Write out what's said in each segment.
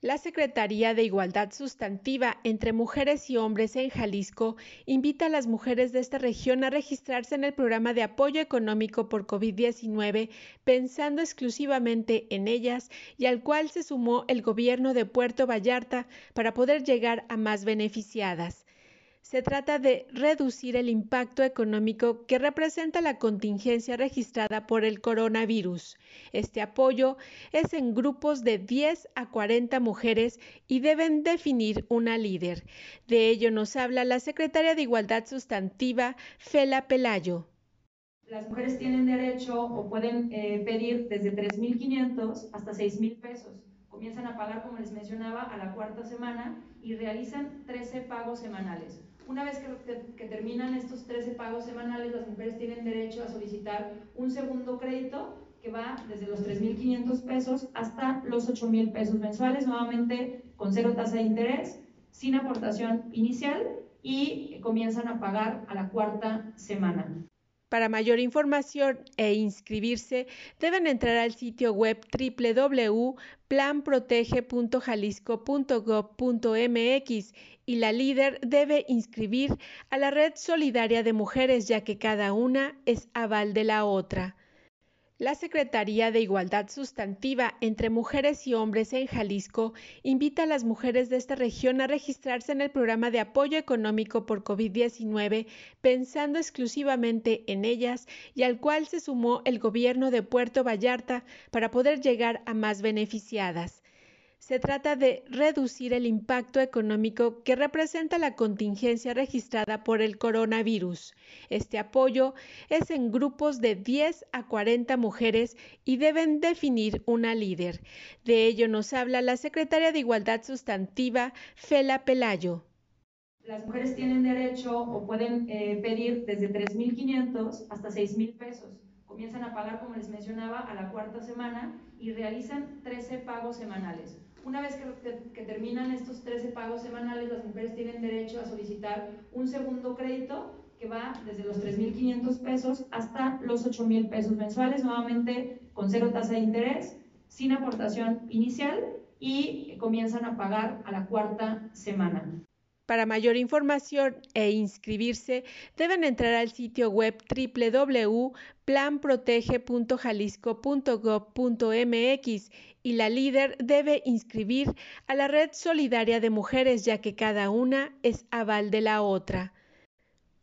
La Secretaría de Igualdad Sustantiva entre Mujeres y Hombres en Jalisco invita a las mujeres de esta región a registrarse en el programa de apoyo económico por COVID-19, pensando exclusivamente en ellas y al cual se sumó el gobierno de Puerto Vallarta para poder llegar a más beneficiadas. Se trata de reducir el impacto económico que representa la contingencia registrada por el coronavirus. Este apoyo es en grupos de 10 a 40 mujeres y deben definir una líder. De ello nos habla la secretaria de Igualdad Sustantiva, Fela Pelayo. Las mujeres tienen derecho o pueden eh, pedir desde 3.500 hasta 6.000 pesos. Comienzan a pagar, como les mencionaba, a la cuarta semana y realizan 13 pagos semanales. Una vez que, terminan estos 13 pagos semanales, las mujeres tienen derecho a solicitar un segundo crédito que va desde los 3.500 pesos hasta los 8.000 pesos mensuales, nuevamente con cero tasa de interés, sin aportación inicial y comienzan a pagar a la cuarta semana. Para mayor información e inscribirse, deben entrar al sitio web www.planprotege.jalisco.gov.mx y la líder debe inscribir a la red solidaria de mujeres ya que cada una es aval de la otra. La Secretaría de Igualdad Sustantiva entre Mujeres y Hombres en Jalisco invita a las mujeres de esta región a registrarse en el programa de apoyo económico por COVID-19, pensando exclusivamente en ellas y al cual se sumó el gobierno de Puerto Vallarta para poder llegar a más beneficiadas. Se trata de reducir el impacto económico que representa la contingencia registrada por el coronavirus. Este apoyo es en grupos de 10 a 40 mujeres y deben definir una líder. De ello nos habla la secretaria de Igualdad Sustantiva, Fela Pelayo. Las mujeres tienen derecho o pueden eh, pedir desde 3.500 hasta 6.000 pesos. Comienzan a pagar, como les mencionaba, a la cuarta semana y realizan 13 pagos semanales. Una vez que, terminan estos 13 pagos semanales, las mujeres tienen derecho a solicitar un segundo crédito que va desde los 3.500 pesos hasta los 8.000 pesos mensuales, nuevamente con cero tasa de interés, sin aportación inicial y comienzan a pagar a la cuarta semana. Para mayor información e inscribirse, deben entrar al sitio web www.planprotege.jalisco.gov.mx y la líder debe inscribir a la red solidaria de mujeres ya que cada una es aval de la otra.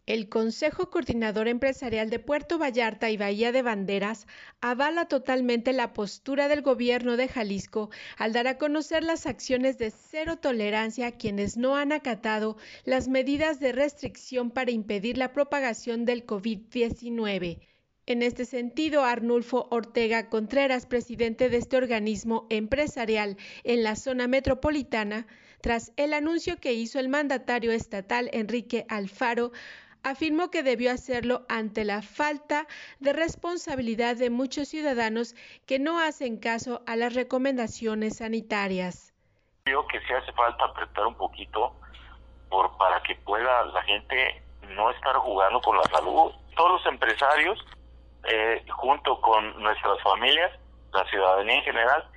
El Consejo Coordinador Empresarial de Puerto Vallarta y Bahía de Banderas avala totalmente la postura del gobierno de Jalisco al dar a conocer las acciones de cero tolerancia a quienes no han acatado las medidas de restricción para impedir la propagación del COVID-19. En este sentido, Arnulfo Ortega Contreras, presidente de este organismo empresarial en la zona metropolitana, tras el anuncio que hizo el mandatario estatal Enrique Alfaro, afirmó que debió hacerlo ante la falta de responsabilidad de muchos ciudadanos que no hacen caso a las recomendaciones sanitarias. Creo que sí hace falta apretar un poquito por, para que pueda la gente no estar jugando con la salud. Todos los empresarios, eh, junto con nuestras familias, la ciudadanía en general,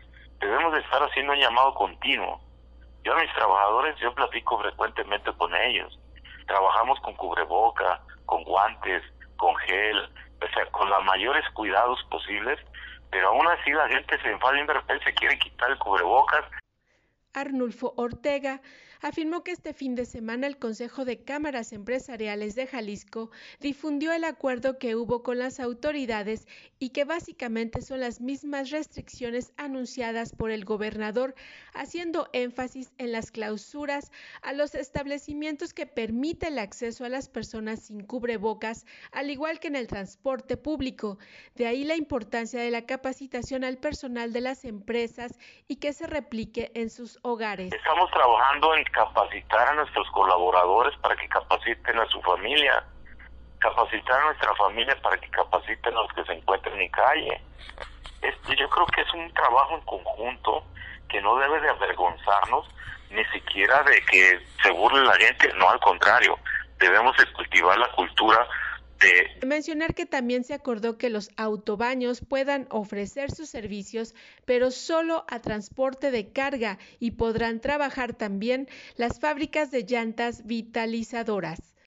debemos de estar haciendo un llamado continuo. Yo a mis trabajadores, yo platico frecuentemente con ellos trabajamos con cubreboca, con guantes, con gel, o sea, con los mayores cuidados posibles, pero aún así la gente se enfada y de repente se quiere quitar el cubrebocas. Arnulfo Ortega afirmó que este fin de semana el Consejo de Cámaras Empresariales de Jalisco difundió el acuerdo que hubo con las autoridades y que básicamente son las mismas restricciones anunciadas por el gobernador, haciendo énfasis en las clausuras a los establecimientos que permiten el acceso a las personas sin cubrebocas, al igual que en el transporte público. De ahí la importancia de la capacitación al personal de las empresas y que se replique en sus hogares. Estamos trabajando en capacitar a nuestros colaboradores para que capaciten a su familia, capacitar a nuestra familia para que capaciten a los que se encuentren en calle. Este, yo creo que es un trabajo en conjunto que no debe de avergonzarnos ni siquiera de que se burle la gente, no al contrario, debemos cultivar la cultura de... Mencionar que también se acordó que los autobaños puedan ofrecer sus servicios, pero solo a transporte de carga y podrán trabajar también las fábricas de llantas vitalizadoras.